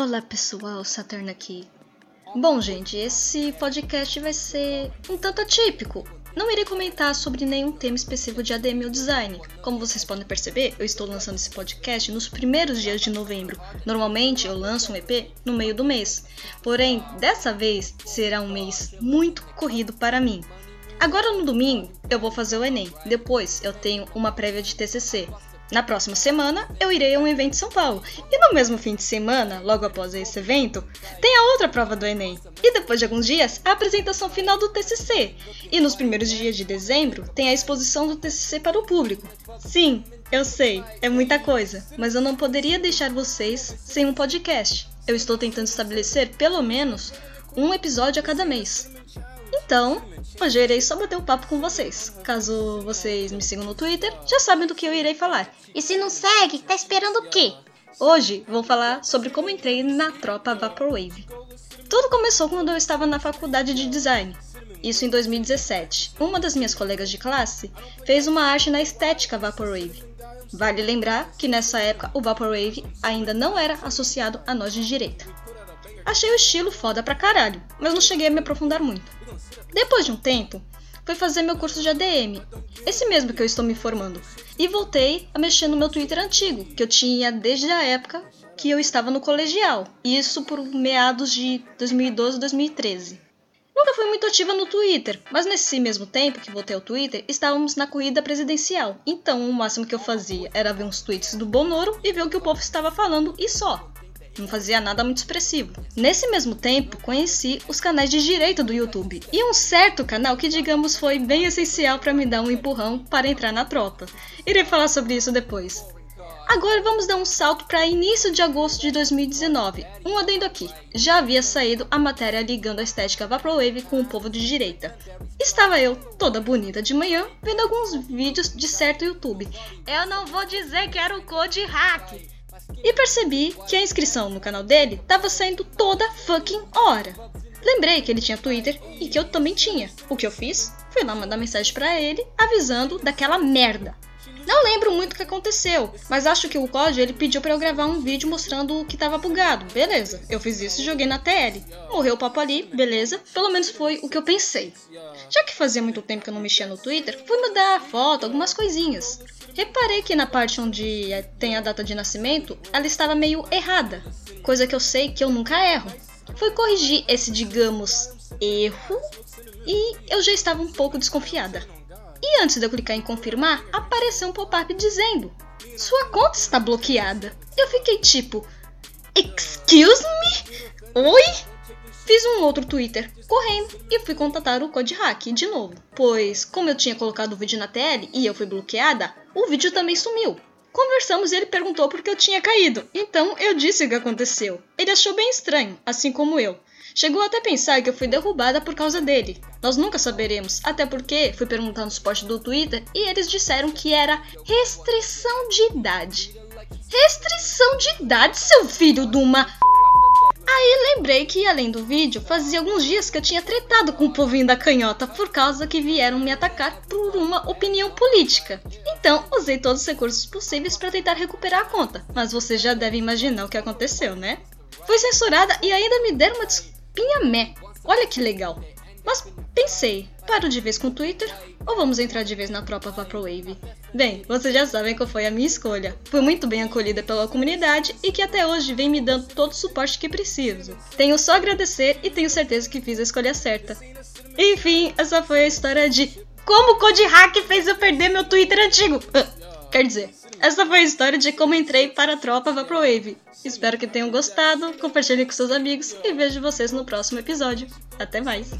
Olá pessoal, Saturno aqui. Bom, gente, esse podcast vai ser um tanto atípico. Não irei comentar sobre nenhum tema específico de ADM ou design. Como vocês podem perceber, eu estou lançando esse podcast nos primeiros dias de novembro. Normalmente eu lanço um EP no meio do mês. Porém, dessa vez será um mês muito corrido para mim. Agora no domingo eu vou fazer o Enem. Depois eu tenho uma prévia de TCC. Na próxima semana, eu irei a um evento em São Paulo. E no mesmo fim de semana, logo após esse evento, tem a outra prova do Enem. E depois de alguns dias, a apresentação final do TCC. E nos primeiros dias de dezembro, tem a exposição do TCC para o público. Sim, eu sei, é muita coisa, mas eu não poderia deixar vocês sem um podcast. Eu estou tentando estabelecer pelo menos um episódio a cada mês. Então, hoje eu irei só bater um papo com vocês. Caso vocês me sigam no Twitter, já sabem do que eu irei falar. E se não segue, tá esperando o quê? Hoje vou falar sobre como entrei na tropa Vaporwave. Tudo começou quando eu estava na faculdade de design. Isso em 2017. Uma das minhas colegas de classe fez uma arte na estética Vaporwave. Vale lembrar que nessa época o Vaporwave ainda não era associado a nós de direita. Achei o estilo foda pra caralho, mas não cheguei a me aprofundar muito. Depois de um tempo, fui fazer meu curso de ADM, esse mesmo que eu estou me formando, e voltei a mexer no meu Twitter antigo, que eu tinha desde a época que eu estava no colegial, isso por meados de 2012 2013. Nunca fui muito ativa no Twitter, mas nesse mesmo tempo que voltei ao Twitter, estávamos na corrida presidencial. Então, o máximo que eu fazia era ver uns tweets do Bonoro e ver o que o povo estava falando e só não fazia nada muito expressivo. Nesse mesmo tempo, conheci os canais de direita do YouTube e um certo canal que, digamos, foi bem essencial para me dar um empurrão para entrar na tropa. Irei falar sobre isso depois. Agora vamos dar um salto para início de agosto de 2019. Um adendo aqui. Já havia saído a matéria ligando a estética Vaporwave com o povo de direita. Estava eu, toda bonita de manhã, vendo alguns vídeos de certo YouTube. Eu não vou dizer que era o Code Hack e percebi que a inscrição no canal dele estava saindo toda fucking hora. Lembrei que ele tinha Twitter e que eu também tinha. O que eu fiz foi lá mandar mensagem para ele avisando daquela merda. Não lembro muito o que aconteceu, mas acho que o código ele pediu para eu gravar um vídeo mostrando o que estava bugado. Beleza, eu fiz isso e joguei na TL. Morreu o papo ali, beleza? Pelo menos foi o que eu pensei. Já que fazia muito tempo que eu não mexia no Twitter, fui mudar a foto, algumas coisinhas. Reparei que na parte onde tem a data de nascimento, ela estava meio errada, coisa que eu sei que eu nunca erro. Fui corrigir esse, digamos, erro e eu já estava um pouco desconfiada. E antes de eu clicar em confirmar, apareceu um pop-up dizendo: Sua conta está bloqueada. Eu fiquei tipo: Excuse me? Oi? Fiz um outro Twitter correndo e fui contatar o Code Hack de novo, pois, como eu tinha colocado o vídeo na TL e eu fui bloqueada, o vídeo também sumiu. Conversamos e ele perguntou por que eu tinha caído, então eu disse o que aconteceu. Ele achou bem estranho, assim como eu. Chegou até a pensar que eu fui derrubada por causa dele. Nós nunca saberemos, até porque fui perguntar no suporte do Twitter e eles disseram que era restrição de idade. Restrição de idade, seu filho de uma Aí lembrei que, além do vídeo, fazia alguns dias que eu tinha tretado com o povinho da canhota por causa que vieram me atacar por uma opinião política. Então, usei todos os recursos possíveis para tentar recuperar a conta, mas você já deve imaginar o que aconteceu, né? Fui censurada e ainda me deram uma despinha mé. Olha que legal. Mas pensei, paro de vez com o Twitter ou vamos entrar de vez na tropa Vaporwave? Bem, vocês já sabem qual foi a minha escolha. Fui muito bem acolhida pela comunidade e que até hoje vem me dando todo o suporte que preciso. Tenho só agradecer e tenho certeza que fiz a escolha certa. Enfim, essa foi a história de como o Code Hack fez eu perder meu Twitter antigo. Quer dizer, essa foi a história de como entrei para a tropa Vaporwave. Espero que tenham gostado, compartilhem com seus amigos e vejo vocês no próximo episódio. Até mais!